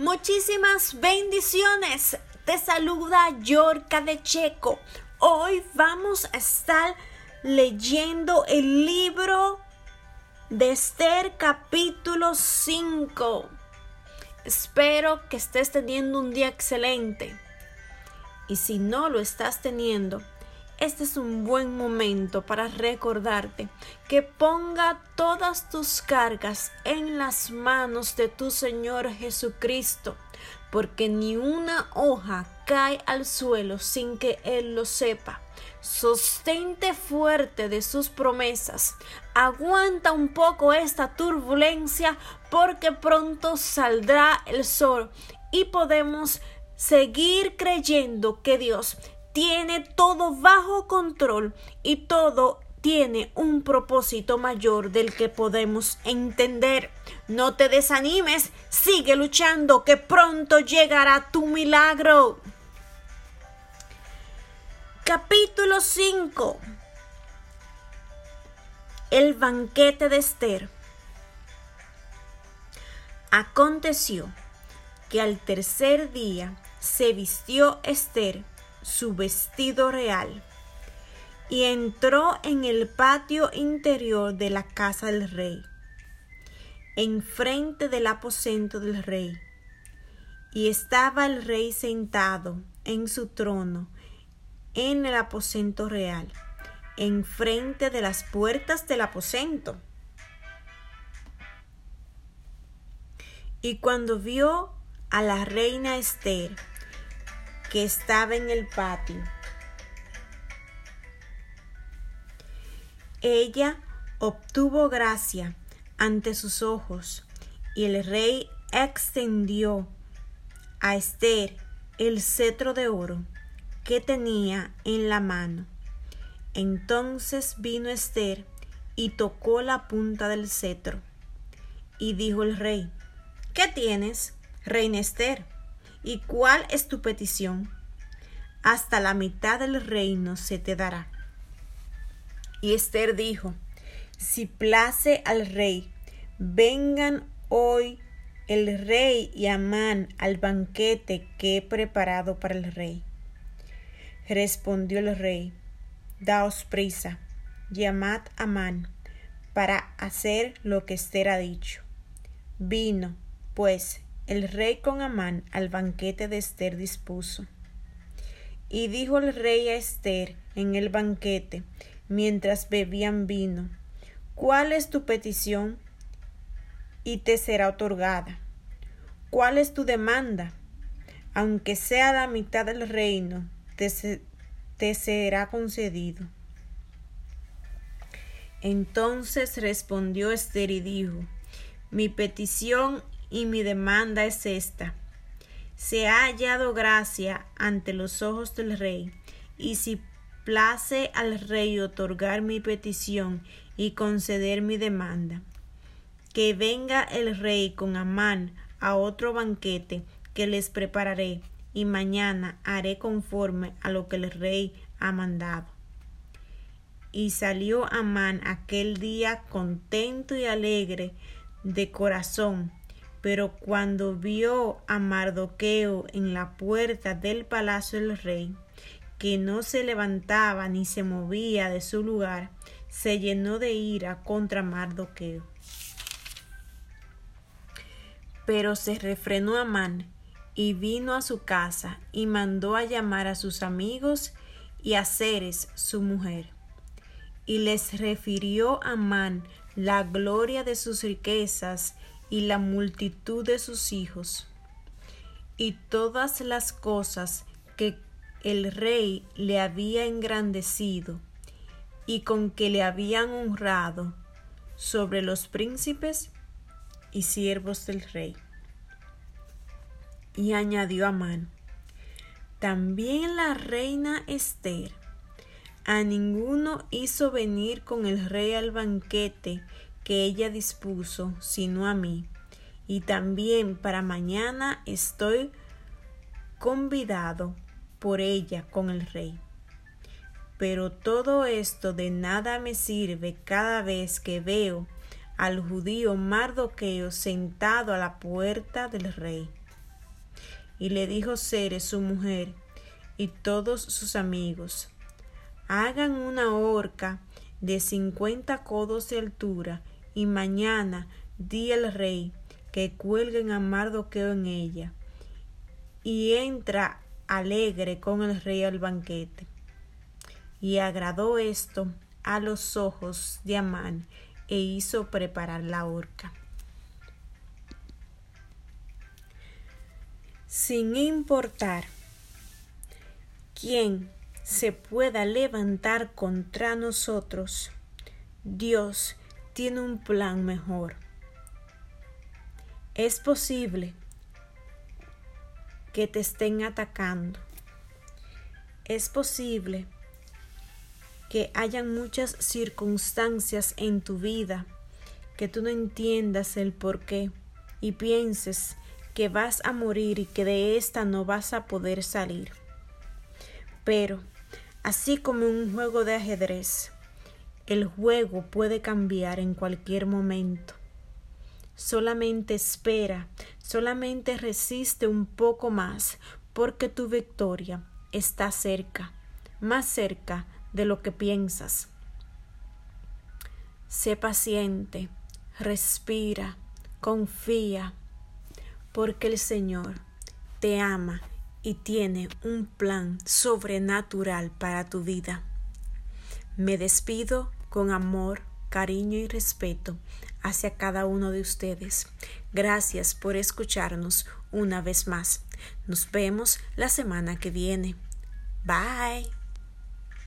Muchísimas bendiciones. Te saluda Yorka de Checo. Hoy vamos a estar leyendo el libro de Esther capítulo 5. Espero que estés teniendo un día excelente. Y si no lo estás teniendo, este es un buen momento para recordarte que ponga todas tus cargas en las manos de tu Señor Jesucristo, porque ni una hoja cae al suelo sin que Él lo sepa. Sostente fuerte de sus promesas. Aguanta un poco esta turbulencia porque pronto saldrá el sol y podemos seguir creyendo que Dios tiene todo bajo control y todo tiene un propósito mayor del que podemos entender. No te desanimes, sigue luchando, que pronto llegará tu milagro. Capítulo 5 El banquete de Esther. Aconteció que al tercer día se vistió Esther su vestido real y entró en el patio interior de la casa del rey, enfrente del aposento del rey. Y estaba el rey sentado en su trono en el aposento real, enfrente de las puertas del aposento. Y cuando vio a la reina Esther, que estaba en el patio. Ella obtuvo gracia ante sus ojos y el rey extendió a Esther el cetro de oro que tenía en la mano. Entonces vino Esther y tocó la punta del cetro. Y dijo el rey, ¿qué tienes, reina Esther? ¿Y cuál es tu petición? Hasta la mitad del reino se te dará. Y Esther dijo, si place al rey, vengan hoy el rey y Amán al banquete que he preparado para el rey. Respondió el rey, daos prisa, llamad a Amán para hacer lo que Esther ha dicho. Vino, pues, el rey con Amán al banquete de Esther dispuso. Y dijo el rey a Esther en el banquete, mientras bebían vino, ¿cuál es tu petición? Y te será otorgada. ¿Cuál es tu demanda? Aunque sea la mitad del reino, te, te será concedido. Entonces respondió Esther y dijo, mi petición y mi demanda es esta. Se ha hallado gracia ante los ojos del rey, y si place al rey otorgar mi petición y conceder mi demanda, que venga el rey con Amán a otro banquete que les prepararé, y mañana haré conforme a lo que el rey ha mandado. Y salió Amán aquel día contento y alegre de corazón, pero cuando vio a Mardoqueo en la puerta del palacio del rey, que no se levantaba ni se movía de su lugar, se llenó de ira contra Mardoqueo. Pero se refrenó Amán y vino a su casa y mandó a llamar a sus amigos y a Ceres su mujer. Y les refirió a Amán la gloria de sus riquezas y la multitud de sus hijos, y todas las cosas que el rey le había engrandecido y con que le habían honrado sobre los príncipes y siervos del rey. Y añadió Amán, también la reina Esther a ninguno hizo venir con el rey al banquete que ella dispuso, sino a mí. Y también para mañana estoy convidado por ella con el rey. Pero todo esto de nada me sirve cada vez que veo al judío Mardoqueo sentado a la puerta del rey. Y le dijo Ceres, su mujer, y todos sus amigos, hagan una horca de cincuenta codos de altura, y mañana di al rey que cuelguen a Mardoqueo en ella. Y entra alegre con el rey al banquete. Y agradó esto a los ojos de Amán e hizo preparar la horca. Sin importar quién se pueda levantar contra nosotros, Dios tiene un plan mejor. Es posible que te estén atacando. Es posible que hayan muchas circunstancias en tu vida que tú no entiendas el por qué y pienses que vas a morir y que de esta no vas a poder salir. Pero, así como un juego de ajedrez, el juego puede cambiar en cualquier momento. Solamente espera, solamente resiste un poco más, porque tu victoria está cerca, más cerca de lo que piensas. Sé paciente, respira, confía, porque el Señor te ama y tiene un plan sobrenatural para tu vida. Me despido con amor, cariño y respeto hacia cada uno de ustedes. Gracias por escucharnos una vez más. Nos vemos la semana que viene. Bye.